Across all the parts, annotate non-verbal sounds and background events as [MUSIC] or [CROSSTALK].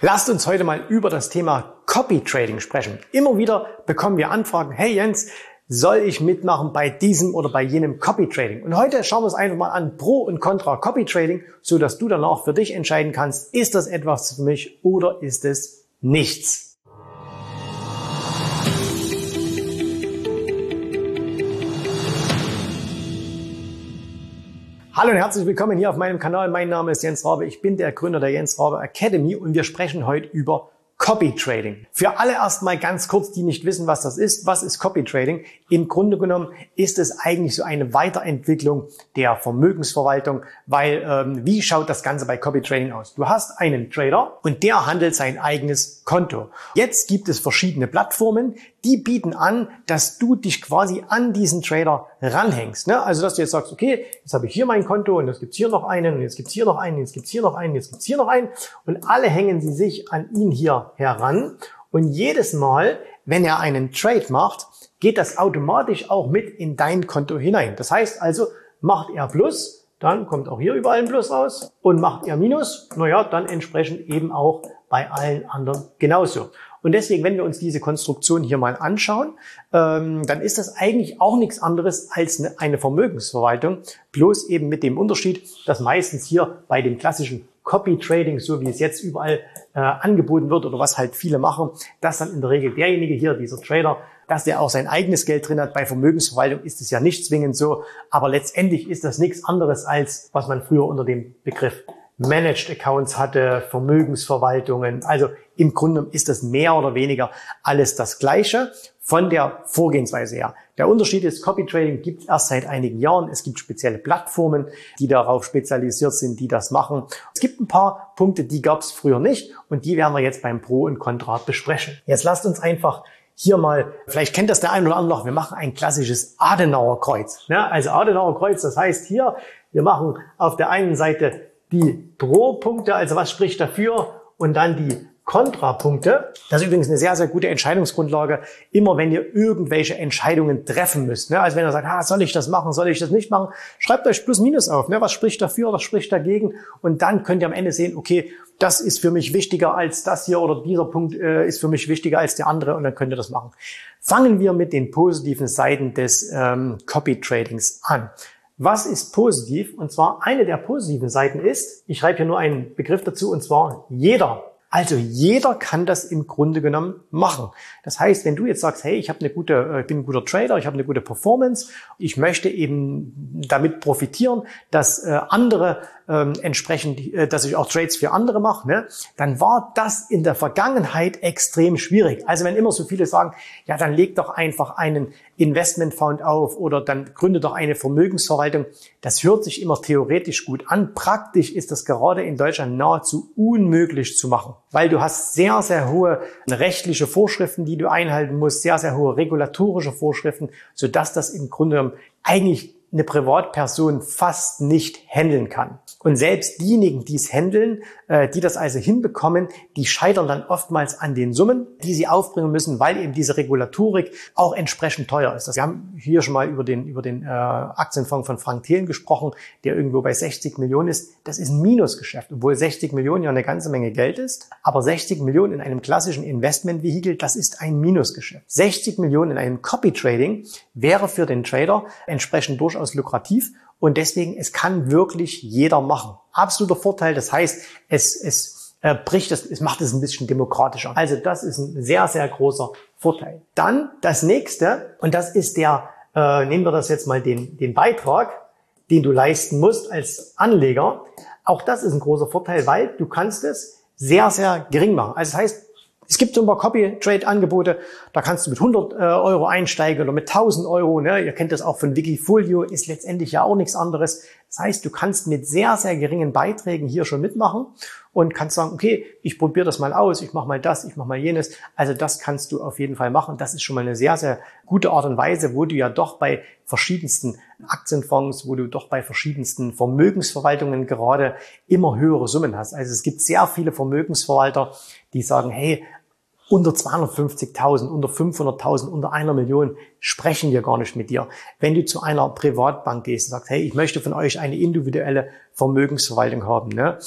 Lasst uns heute mal über das Thema Copy Trading sprechen. Immer wieder bekommen wir Anfragen, hey Jens, soll ich mitmachen bei diesem oder bei jenem Copy Trading? Und heute schauen wir uns einfach mal an Pro und Contra Copy Trading, so dass du dann auch für dich entscheiden kannst, ist das etwas für mich oder ist es nichts? Hallo und herzlich willkommen hier auf meinem Kanal. Mein Name ist Jens Rabe. Ich bin der Gründer der Jens Rabe Academy und wir sprechen heute über Copy Trading. Für alle erstmal ganz kurz, die nicht wissen, was das ist. Was ist Copy Trading? Im Grunde genommen ist es eigentlich so eine Weiterentwicklung der Vermögensverwaltung, weil ähm, wie schaut das Ganze bei Copy Trading aus? Du hast einen Trader und der handelt sein eigenes Konto. Jetzt gibt es verschiedene Plattformen, die bieten an, dass du dich quasi an diesen Trader ranhängst. Ne? Also dass du jetzt sagst, okay, jetzt habe ich hier mein Konto und jetzt gibt's hier noch einen und jetzt gibt's hier noch einen, jetzt gibt's hier noch einen, jetzt gibt's hier noch einen und alle hängen sie sich an ihn hier heran. Und jedes Mal, wenn er einen Trade macht, geht das automatisch auch mit in dein Konto hinein. Das heißt also, macht er Plus, dann kommt auch hier überall ein Plus raus und macht er Minus, naja, dann entsprechend eben auch bei allen anderen genauso. Und deswegen, wenn wir uns diese Konstruktion hier mal anschauen, ähm, dann ist das eigentlich auch nichts anderes als eine, eine Vermögensverwaltung, bloß eben mit dem Unterschied, dass meistens hier bei dem klassischen Copy Trading, so wie es jetzt überall äh, angeboten wird oder was halt viele machen, dass dann in der Regel derjenige hier, dieser Trader, dass der auch sein eigenes Geld drin hat. Bei Vermögensverwaltung ist es ja nicht zwingend so, aber letztendlich ist das nichts anderes als, was man früher unter dem Begriff Managed Accounts hatte, Vermögensverwaltungen. Also im Grunde ist das mehr oder weniger alles das Gleiche von der Vorgehensweise her. Der Unterschied ist, Copy Trading gibt es erst seit einigen Jahren. Es gibt spezielle Plattformen, die darauf spezialisiert sind, die das machen. Es gibt ein paar Punkte, die gab es früher nicht und die werden wir jetzt beim Pro und Contra besprechen. Jetzt lasst uns einfach hier mal, vielleicht kennt das der eine oder andere noch, wir machen ein klassisches Adenauer Kreuz. Ja, also Adenauer Kreuz, das heißt hier, wir machen auf der einen Seite die Pro-Punkte, also was spricht dafür, und dann die Kontrapunkte. Das ist übrigens eine sehr, sehr gute Entscheidungsgrundlage, immer wenn ihr irgendwelche Entscheidungen treffen müsst. Ne? Also wenn ihr sagt, ah, soll ich das machen, soll ich das nicht machen, schreibt euch plus minus auf. Ne? Was spricht dafür, was spricht dagegen? Und dann könnt ihr am Ende sehen, okay, das ist für mich wichtiger als das hier oder dieser Punkt äh, ist für mich wichtiger als der andere und dann könnt ihr das machen. Fangen wir mit den positiven Seiten des ähm, Copy Tradings an. Was ist positiv? Und zwar eine der positiven Seiten ist, ich schreibe hier nur einen Begriff dazu, und zwar jeder also jeder kann das im Grunde genommen machen. Das heißt, wenn du jetzt sagst, hey, ich habe eine gute, äh, ich bin ein guter Trader, ich habe eine gute Performance, ich möchte eben damit profitieren, dass äh, andere ähm, entsprechend, äh, dass ich auch Trades für andere mache, ne, dann war das in der Vergangenheit extrem schwierig. Also wenn immer so viele sagen, ja, dann leg doch einfach einen Investmentfonds auf oder dann gründe doch eine Vermögensverwaltung. Das hört sich immer theoretisch gut an. Praktisch ist das gerade in Deutschland nahezu unmöglich zu machen, weil du hast sehr, sehr hohe rechtliche Vorschriften, die du einhalten musst, sehr, sehr hohe regulatorische Vorschriften, sodass das im Grunde genommen eigentlich eine Privatperson fast nicht handeln kann. Und selbst diejenigen, die es handeln, äh, die das also hinbekommen, die scheitern dann oftmals an den Summen, die sie aufbringen müssen, weil eben diese Regulatorik auch entsprechend teuer ist. Wir haben hier schon mal über den, über den äh, Aktienfonds von Frank Thelen gesprochen, der irgendwo bei 60 Millionen ist. Das ist ein Minusgeschäft, obwohl 60 Millionen ja eine ganze Menge Geld ist. Aber 60 Millionen in einem klassischen Investmentvehikel, das ist ein Minusgeschäft. 60 Millionen in einem Copy Trading wäre für den Trader entsprechend durchaus lukrativ und deswegen, es kann wirklich jeder machen. Absoluter Vorteil. Das heißt, es, es äh, bricht es, es macht es ein bisschen demokratischer. Also das ist ein sehr, sehr großer Vorteil. Dann das nächste, und das ist der, äh, nehmen wir das jetzt mal den, den Beitrag, den du leisten musst als Anleger. Auch das ist ein großer Vorteil, weil du kannst es sehr, sehr gering machen. Also das heißt, es gibt so ein paar Copy-Trade-Angebote, da kannst du mit 100 äh, Euro einsteigen oder mit 1000 Euro. Ne? Ihr kennt das auch von Wikifolio, ist letztendlich ja auch nichts anderes. Das heißt, du kannst mit sehr, sehr geringen Beiträgen hier schon mitmachen und kannst sagen, okay, ich probiere das mal aus, ich mache mal das, ich mache mal jenes. Also das kannst du auf jeden Fall machen. Das ist schon mal eine sehr, sehr gute Art und Weise, wo du ja doch bei verschiedensten Aktienfonds, wo du doch bei verschiedensten Vermögensverwaltungen gerade immer höhere Summen hast. Also es gibt sehr viele Vermögensverwalter, die sagen, hey, unter 250.000, unter 500.000, unter einer Million sprechen wir gar nicht mit dir. Wenn du zu einer Privatbank gehst und sagst, hey, ich möchte von euch eine individuelle Vermögensverwaltung haben, ne?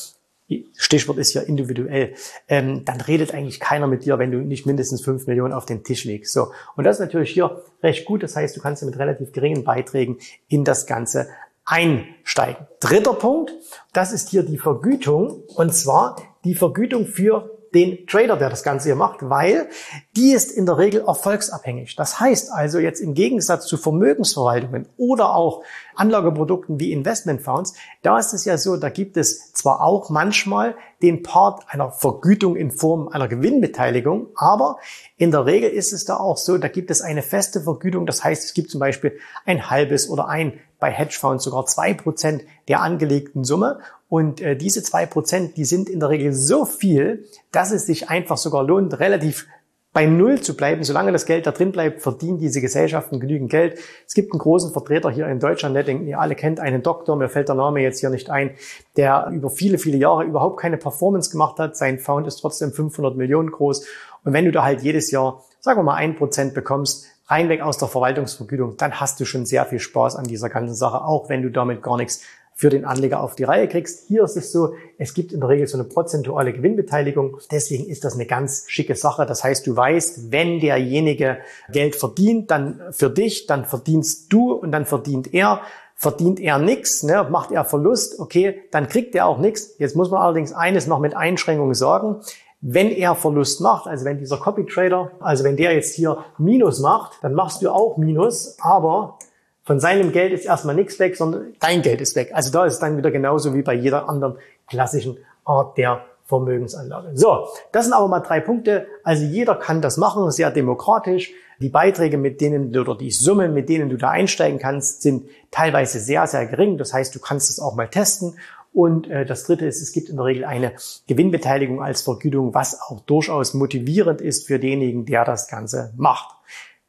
Stichwort ist ja individuell, ähm, dann redet eigentlich keiner mit dir, wenn du nicht mindestens fünf Millionen auf den Tisch legst. So. Und das ist natürlich hier recht gut. Das heißt, du kannst mit relativ geringen Beiträgen in das Ganze einsteigen. Dritter Punkt, das ist hier die Vergütung. Und zwar die Vergütung für den Trader, der das Ganze hier macht, weil die ist in der Regel erfolgsabhängig. Das heißt also jetzt im Gegensatz zu Vermögensverwaltungen oder auch Anlageprodukten wie Investmentfonds, da ist es ja so, da gibt es zwar auch manchmal den Part einer Vergütung in Form einer Gewinnbeteiligung, aber in der Regel ist es da auch so, da gibt es eine feste Vergütung. Das heißt, es gibt zum Beispiel ein halbes oder ein bei Hedgefonds sogar zwei Prozent der angelegten Summe. Und äh, diese zwei Prozent, die sind in der Regel so viel, dass es sich einfach sogar lohnt, relativ bei Null zu bleiben. Solange das Geld da drin bleibt, verdienen diese Gesellschaften genügend Geld. Es gibt einen großen Vertreter hier in Deutschland, der denkt, ihr alle kennt einen Doktor, mir fällt der Name jetzt hier nicht ein, der über viele, viele Jahre überhaupt keine Performance gemacht hat. Sein Found ist trotzdem 500 Millionen groß. Und wenn du da halt jedes Jahr, sagen wir mal, ein Prozent bekommst, reinweg aus der Verwaltungsvergütung, dann hast du schon sehr viel Spaß an dieser ganzen Sache, auch wenn du damit gar nichts für den Anleger auf die Reihe kriegst. Hier ist es so, es gibt in der Regel so eine prozentuale Gewinnbeteiligung. Deswegen ist das eine ganz schicke Sache. Das heißt, du weißt, wenn derjenige Geld verdient, dann für dich, dann verdienst du und dann verdient er. Verdient er nichts, ne, macht er Verlust, okay, dann kriegt er auch nichts. Jetzt muss man allerdings eines noch mit Einschränkungen sagen. Wenn er Verlust macht, also wenn dieser Copy Trader, also wenn der jetzt hier Minus macht, dann machst du auch Minus, aber von seinem Geld ist erstmal nichts weg, sondern dein Geld ist weg. Also da ist es dann wieder genauso wie bei jeder anderen klassischen Art der Vermögensanlage. So, das sind aber mal drei Punkte. Also jeder kann das machen, sehr demokratisch. Die Beiträge, mit denen oder die Summen, mit denen du da einsteigen kannst, sind teilweise sehr, sehr gering. Das heißt, du kannst es auch mal testen und äh, das Dritte ist, es gibt in der Regel eine Gewinnbeteiligung als Vergütung, was auch durchaus motivierend ist für denjenigen, der das Ganze macht.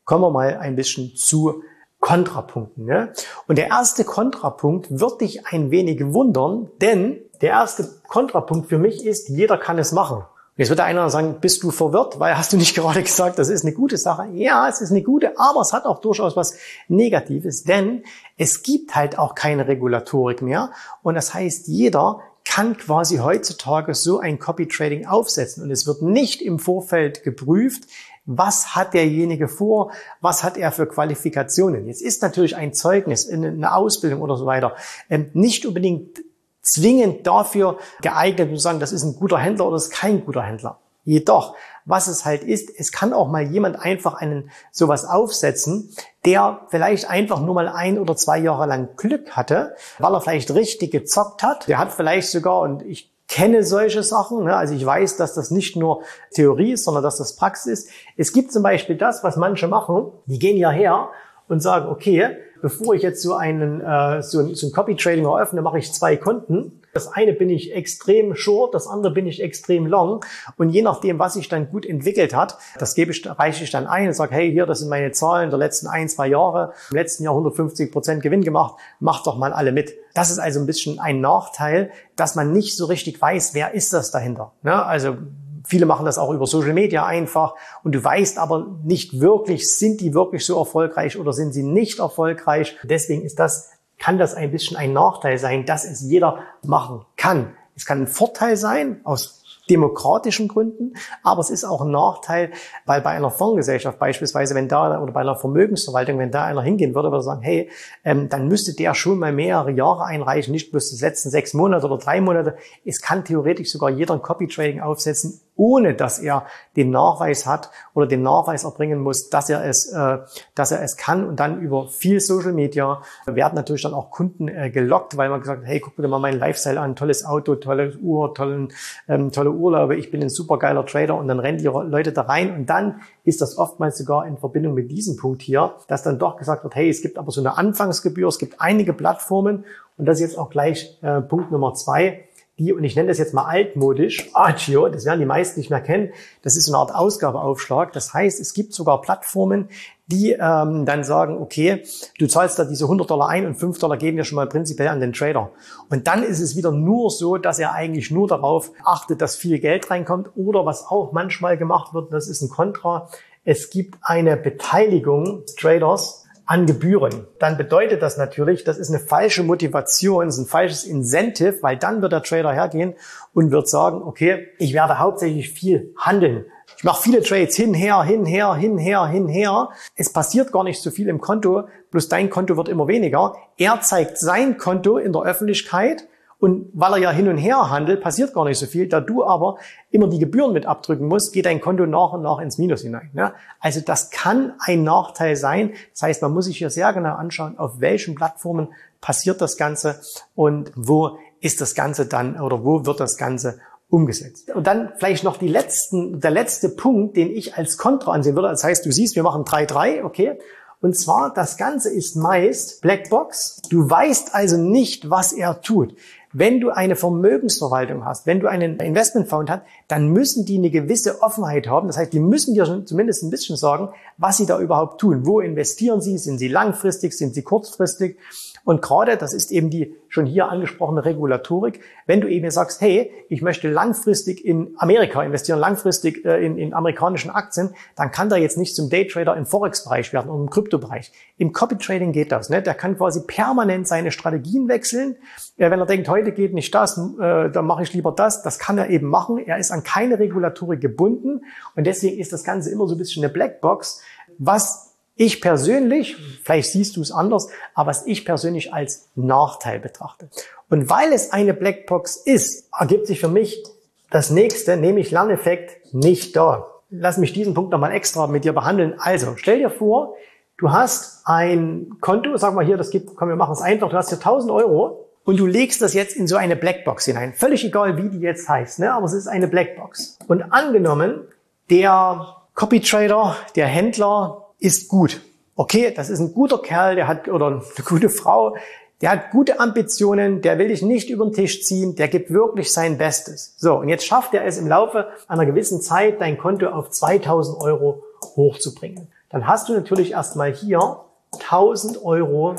Kommen wir mal ein bisschen zu Kontrapunkten. Ne? Und der erste Kontrapunkt wird dich ein wenig wundern, denn der erste Kontrapunkt für mich ist, jeder kann es machen. Jetzt wird der einer sagen, bist du verwirrt, weil hast du nicht [LAUGHS] gerade gesagt, das ist eine gute Sache? Ja, es ist eine gute, aber es hat auch durchaus was Negatives, denn es gibt halt auch keine Regulatorik mehr und das heißt, jeder kann quasi heutzutage so ein Copy Trading aufsetzen und es wird nicht im Vorfeld geprüft, was hat derjenige vor, was hat er für Qualifikationen. Jetzt ist natürlich ein Zeugnis, eine Ausbildung oder so weiter ähm, nicht unbedingt zwingend dafür geeignet, um zu sagen, das ist ein guter Händler oder das ist kein guter Händler. Jedoch, was es halt ist, es kann auch mal jemand einfach einen sowas aufsetzen, der vielleicht einfach nur mal ein oder zwei Jahre lang Glück hatte, weil er vielleicht richtig gezockt hat. Der hat vielleicht sogar, und ich kenne solche Sachen, ne, also ich weiß, dass das nicht nur Theorie ist, sondern dass das Praxis ist. Es gibt zum Beispiel das, was manche machen, die gehen ja her und sagen, okay, bevor ich jetzt so einen äh, so, so ein Copy Trading eröffne, mache ich zwei Konten. Das eine bin ich extrem short, das andere bin ich extrem long. Und je nachdem, was sich dann gut entwickelt hat, das gebe ich, reiche ich dann ein und sage, hey, hier, das sind meine Zahlen der letzten ein, zwei Jahre. Im letzten Jahr 150 Prozent Gewinn gemacht. Macht doch mal alle mit. Das ist also ein bisschen ein Nachteil, dass man nicht so richtig weiß, wer ist das dahinter. Ne? Also Viele machen das auch über Social Media einfach und du weißt aber nicht wirklich, sind die wirklich so erfolgreich oder sind sie nicht erfolgreich. Deswegen ist das, kann das ein bisschen ein Nachteil sein, dass es jeder machen kann. Es kann ein Vorteil sein aus demokratischen Gründen, aber es ist auch ein Nachteil, weil bei einer Fondsgesellschaft beispielsweise, wenn da oder bei einer Vermögensverwaltung, wenn da einer hingehen würde, würde sagen, hey, ähm, dann müsste der schon mal mehrere Jahre einreichen, nicht bloß die letzten sechs Monate oder drei Monate. Es kann theoretisch sogar jeder ein Copy Trading aufsetzen, ohne dass er den Nachweis hat oder den Nachweis erbringen muss, dass er es, äh, dass er es kann. Und dann über viel Social Media werden natürlich dann auch Kunden äh, gelockt, weil man gesagt hey, guck dir mal meinen Lifestyle an, tolles Auto, tolle Uhr, tollen, ähm, tolle Urlaube, ich bin ein supergeiler Trader. Und dann rennen die Leute da rein. Und dann ist das oftmals sogar in Verbindung mit diesem Punkt hier, dass dann doch gesagt wird, hey, es gibt aber so eine Anfangsgebühr, es gibt einige Plattformen. Und das ist jetzt auch gleich äh, Punkt Nummer zwei die, und ich nenne das jetzt mal altmodisch, Agio, das werden die meisten nicht mehr kennen, das ist eine Art Ausgabeaufschlag. Das heißt, es gibt sogar Plattformen, die ähm, dann sagen, okay, du zahlst da diese 100 Dollar ein und 5 Dollar geben wir schon mal prinzipiell an den Trader. Und dann ist es wieder nur so, dass er eigentlich nur darauf achtet, dass viel Geld reinkommt oder was auch manchmal gemacht wird, das ist ein Kontra, es gibt eine Beteiligung Traders an Gebühren, dann bedeutet das natürlich, das ist eine falsche Motivation, ist ein falsches Incentive, weil dann wird der Trader hergehen und wird sagen, okay, ich werde hauptsächlich viel handeln. Ich mache viele Trades hinher, hinher, hinher, hinher. Es passiert gar nicht so viel im Konto, bloß dein Konto wird immer weniger. Er zeigt sein Konto in der Öffentlichkeit und weil er ja hin und her handelt, passiert gar nicht so viel. Da du aber immer die Gebühren mit abdrücken musst, geht dein Konto nach und nach ins Minus hinein. Ne? Also das kann ein Nachteil sein. Das heißt, man muss sich hier sehr genau anschauen, auf welchen Plattformen passiert das Ganze und wo ist das Ganze dann oder wo wird das Ganze umgesetzt. Und dann vielleicht noch die letzten, der letzte Punkt, den ich als Kontra ansehen würde. Das heißt, du siehst, wir machen 3-3, okay? Und zwar, das Ganze ist meist Blackbox. Du weißt also nicht, was er tut. Wenn du eine Vermögensverwaltung hast, wenn du einen Investmentfonds hast, dann müssen die eine gewisse Offenheit haben. Das heißt, die müssen dir schon zumindest ein bisschen sagen, was sie da überhaupt tun. Wo investieren sie? Sind sie langfristig? Sind sie kurzfristig? Und gerade, das ist eben die schon hier angesprochene Regulatorik, wenn du eben sagst, hey, ich möchte langfristig in Amerika investieren, langfristig äh, in, in amerikanischen Aktien, dann kann der jetzt nicht zum Daytrader im Forex-Bereich werden und im Kryptobereich. Im Copy-Trading geht das. Ne? Der kann quasi permanent seine Strategien wechseln. Wenn er denkt, heute geht nicht das, äh, dann mache ich lieber das. Das kann er eben machen. Er ist an keine Regulatorik gebunden und deswegen ist das Ganze immer so ein bisschen eine Blackbox, was ich persönlich, vielleicht siehst du es anders, aber was ich persönlich als Nachteil betrachte. Und weil es eine Blackbox ist, ergibt sich für mich das nächste, nämlich Lerneffekt, nicht da. Lass mich diesen Punkt nochmal extra mit dir behandeln. Also, stell dir vor, du hast ein Konto, sag mal hier, das gibt, komm, wir machen es einfach, du hast hier 1000 Euro und du legst das jetzt in so eine Blackbox hinein. Völlig egal, wie die jetzt heißt, ne? aber es ist eine Blackbox. Und angenommen, der Copy Trader, der Händler, ist gut. Okay, das ist ein guter Kerl, der hat, oder eine gute Frau, der hat gute Ambitionen, der will dich nicht über den Tisch ziehen, der gibt wirklich sein Bestes. So, und jetzt schafft er es im Laufe einer gewissen Zeit, dein Konto auf 2000 Euro hochzubringen. Dann hast du natürlich erstmal hier 1000 Euro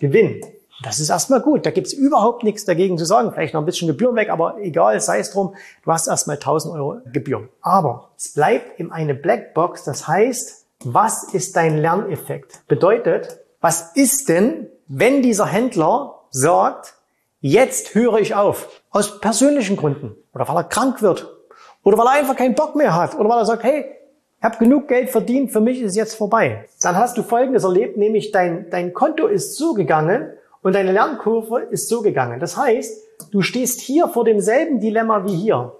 Gewinn. Das ist erstmal gut. Da gibt's überhaupt nichts dagegen zu sagen. Vielleicht noch ein bisschen Gebühren weg, aber egal, sei es drum. Du hast erstmal 1000 Euro Gebühren. Aber es bleibt in eine Blackbox. Das heißt, was ist dein Lerneffekt? Bedeutet, was ist denn, wenn dieser Händler sagt, jetzt höre ich auf, aus persönlichen Gründen oder weil er krank wird oder weil er einfach keinen Bock mehr hat oder weil er sagt, hey, ich habe genug Geld verdient, für mich ist es jetzt vorbei. Dann hast du Folgendes erlebt, nämlich dein, dein Konto ist so gegangen und deine Lernkurve ist so gegangen. Das heißt, du stehst hier vor demselben Dilemma wie hier.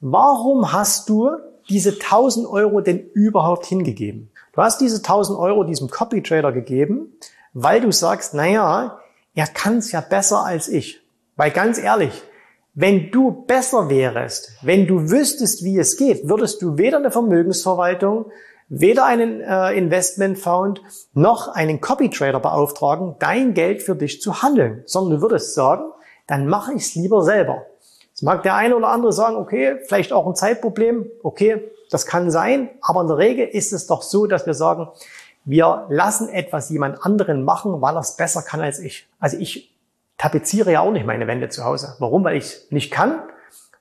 Warum hast du diese 1000 Euro denn überhaupt hingegeben? Du hast diese 1000 Euro diesem Copy Trader gegeben, weil du sagst, naja, er kann es ja besser als ich. Weil ganz ehrlich, wenn du besser wärst, wenn du wüsstest, wie es geht, würdest du weder eine Vermögensverwaltung, weder einen äh, Investmentfonds noch einen Copy Trader beauftragen, dein Geld für dich zu handeln, sondern du würdest sagen, dann mache ich es lieber selber. Jetzt mag der eine oder andere sagen, okay, vielleicht auch ein Zeitproblem, okay, das kann sein, aber in der Regel ist es doch so, dass wir sagen, wir lassen etwas jemand anderen machen, weil er es besser kann als ich. Also ich tapeziere ja auch nicht meine Wände zu Hause. Warum? Weil ich es nicht kann,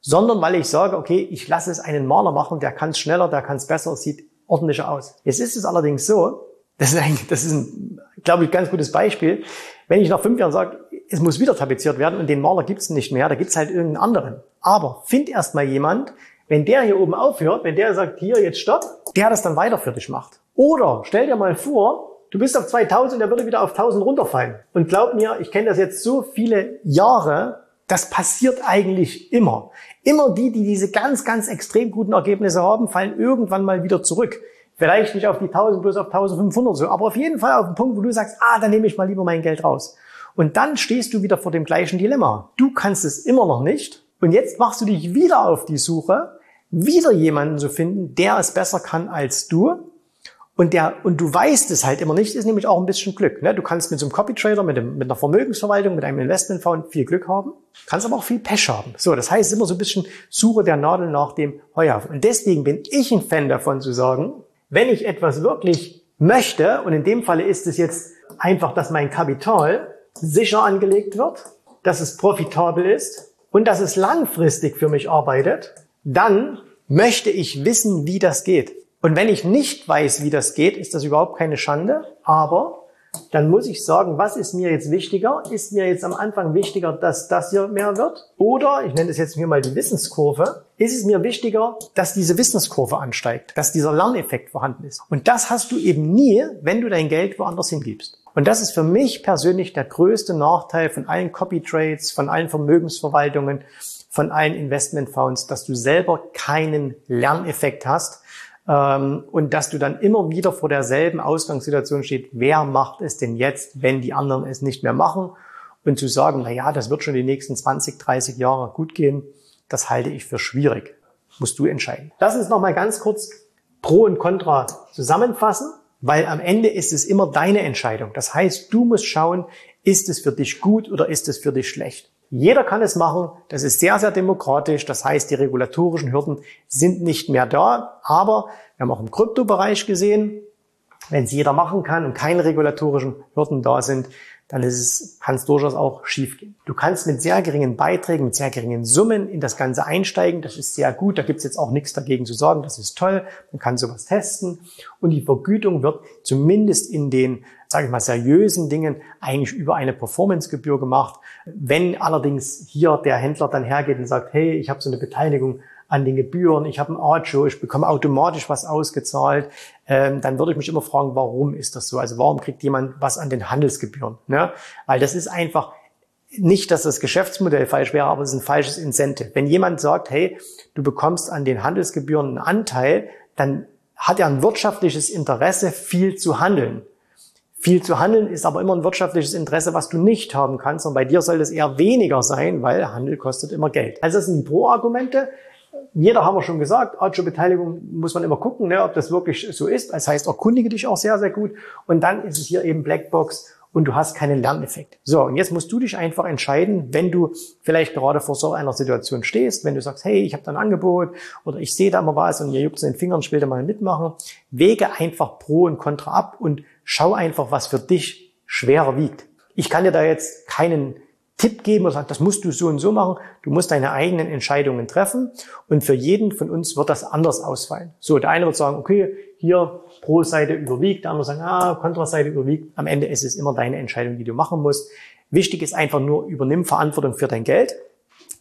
sondern weil ich sage, okay, ich lasse es einen Maler machen, der kann es schneller, der kann es besser, es sieht ordentlicher aus. Jetzt ist es allerdings so, das ist, ein, das ist ein, glaube ich, ganz gutes Beispiel. Wenn ich nach fünf Jahren sage, es muss wieder tapeziert werden und den Maler gibt es nicht mehr, da gibt es halt irgendeinen anderen. Aber find erst mal jemand, wenn der hier oben aufhört, wenn der sagt, hier, jetzt stopp, der das dann weiter für dich macht. Oder stell dir mal vor, du bist auf 2000, der würde wieder auf 1000 runterfallen. Und glaub mir, ich kenne das jetzt so viele Jahre, das passiert eigentlich immer. Immer die, die diese ganz, ganz extrem guten Ergebnisse haben, fallen irgendwann mal wieder zurück. Vielleicht nicht auf die 1000, bloß auf 1500 so, aber auf jeden Fall auf den Punkt, wo du sagst, ah, dann nehme ich mal lieber mein Geld raus. Und dann stehst du wieder vor dem gleichen Dilemma. Du kannst es immer noch nicht. Und jetzt machst du dich wieder auf die Suche wieder jemanden zu finden, der es besser kann als du. Und der, und du weißt es halt immer nicht, ist nämlich auch ein bisschen Glück. Ne? Du kannst mit so einem Copy Trader, mit, dem, mit einer Vermögensverwaltung, mit einem Investmentfonds viel Glück haben, kannst aber auch viel Pech haben. So, das heißt immer so ein bisschen Suche der Nadel nach dem Heuhaufen. Und deswegen bin ich ein Fan davon zu sagen, wenn ich etwas wirklich möchte, und in dem Falle ist es jetzt einfach, dass mein Kapital sicher angelegt wird, dass es profitabel ist und dass es langfristig für mich arbeitet, dann möchte ich wissen, wie das geht. Und wenn ich nicht weiß, wie das geht, ist das überhaupt keine Schande, aber dann muss ich sagen, was ist mir jetzt wichtiger? Ist mir jetzt am Anfang wichtiger, dass das hier mehr wird? Oder, ich nenne das jetzt hier mal die Wissenskurve, ist es mir wichtiger, dass diese Wissenskurve ansteigt, dass dieser Lerneffekt vorhanden ist. Und das hast du eben nie, wenn du dein Geld woanders hingibst. Und das ist für mich persönlich der größte Nachteil von allen Copy Trades, von allen Vermögensverwaltungen, von allen Investmentfonds, dass du selber keinen Lerneffekt hast und dass du dann immer wieder vor derselben Ausgangssituation steht, wer macht es denn jetzt, wenn die anderen es nicht mehr machen? Und zu sagen, na ja, das wird schon die nächsten 20, 30 Jahre gut gehen, das halte ich für schwierig. Musst du entscheiden. Lass uns nochmal ganz kurz Pro und Contra zusammenfassen, weil am Ende ist es immer deine Entscheidung. Das heißt, du musst schauen, ist es für dich gut oder ist es für dich schlecht? Jeder kann es machen. Das ist sehr, sehr demokratisch. Das heißt, die regulatorischen Hürden sind nicht mehr da. Aber wir haben auch im Kryptobereich gesehen, wenn es jeder machen kann und keine regulatorischen Hürden da sind, dann ist es, kann es durchaus auch schiefgehen. Du kannst mit sehr geringen Beiträgen, mit sehr geringen Summen in das Ganze einsteigen. Das ist sehr gut. Da gibt es jetzt auch nichts dagegen zu sagen. Das ist toll. Man kann sowas testen. Und die Vergütung wird zumindest in den, sage ich mal, seriösen Dingen eigentlich über eine Performancegebühr gemacht. Wenn allerdings hier der Händler dann hergeht und sagt, hey, ich habe so eine Beteiligung an den Gebühren, ich habe ein Ajo, ich bekomme automatisch was ausgezahlt, ähm, dann würde ich mich immer fragen, warum ist das so? Also warum kriegt jemand was an den Handelsgebühren? Ne? Weil das ist einfach nicht, dass das Geschäftsmodell falsch wäre, aber es ist ein falsches Incentive. Wenn jemand sagt, hey, du bekommst an den Handelsgebühren einen Anteil, dann hat er ein wirtschaftliches Interesse, viel zu handeln. Viel zu handeln ist aber immer ein wirtschaftliches Interesse, was du nicht haben kannst. Und bei dir soll es eher weniger sein, weil Handel kostet immer Geld. Also das sind die Pro-Argumente. Jeder haben wir schon gesagt, Agio-Beteiligung muss man immer gucken, ne, ob das wirklich so ist. Das heißt, erkundige dich auch sehr, sehr gut. Und dann ist es hier eben Blackbox und du hast keinen Lerneffekt. So, und jetzt musst du dich einfach entscheiden, wenn du vielleicht gerade vor so einer Situation stehst, wenn du sagst, hey, ich habe da ein Angebot oder ich sehe da mal was und ihr juckt es in den Fingern, da mal mitmachen, wege einfach Pro und Contra ab und schau einfach, was für dich schwerer wiegt. Ich kann dir da jetzt keinen Tipp geben oder sagen, das musst du so und so machen. Du musst deine eigenen Entscheidungen treffen und für jeden von uns wird das anders ausfallen. So, der eine wird sagen, okay, hier Pro-Seite überwiegt, der andere sagt, ah, Kontraseite überwiegt. Am Ende ist es immer deine Entscheidung, die du machen musst. Wichtig ist einfach nur, übernimm Verantwortung für dein Geld.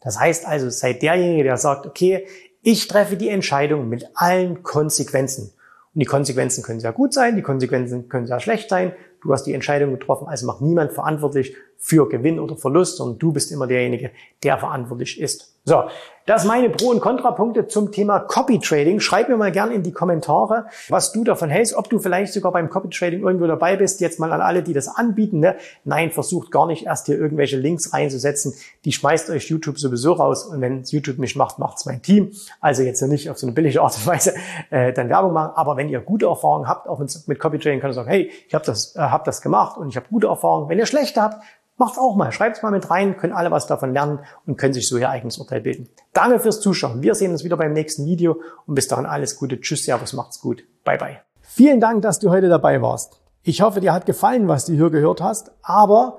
Das heißt also, sei derjenige, der sagt, okay, ich treffe die Entscheidung mit allen Konsequenzen. Und die Konsequenzen können sehr gut sein, die Konsequenzen können sehr schlecht sein. Du hast die Entscheidung getroffen, also macht niemand verantwortlich für Gewinn oder Verlust, sondern du bist immer derjenige, der verantwortlich ist. So, das meine Pro- und Kontrapunkte zum Thema Copy Trading. Schreib mir mal gerne in die Kommentare, was du davon hältst, ob du vielleicht sogar beim Copy Trading irgendwo dabei bist. Jetzt mal an alle, die das anbieten. Ne? Nein, versucht gar nicht erst hier irgendwelche Links reinzusetzen. Die schmeißt euch YouTube sowieso raus. Und wenn YouTube nicht macht, macht's mein Team. Also jetzt nicht auf so eine billige Art und Weise äh, dann Werbung machen. Aber wenn ihr gute Erfahrungen habt, auch mit, mit Copy Trading, könnt ihr sagen, hey, ich habe das, äh, hab das gemacht und ich habe gute Erfahrungen. Wenn ihr schlechte habt, Macht's auch mal, schreibt's mal mit rein, können alle was davon lernen und können sich so ihr eigenes Urteil bilden. Danke fürs Zuschauen. Wir sehen uns wieder beim nächsten Video und bis dahin alles Gute. Tschüss, Servus, macht's gut. Bye, bye. Vielen Dank, dass du heute dabei warst. Ich hoffe, dir hat gefallen, was du hier gehört hast, aber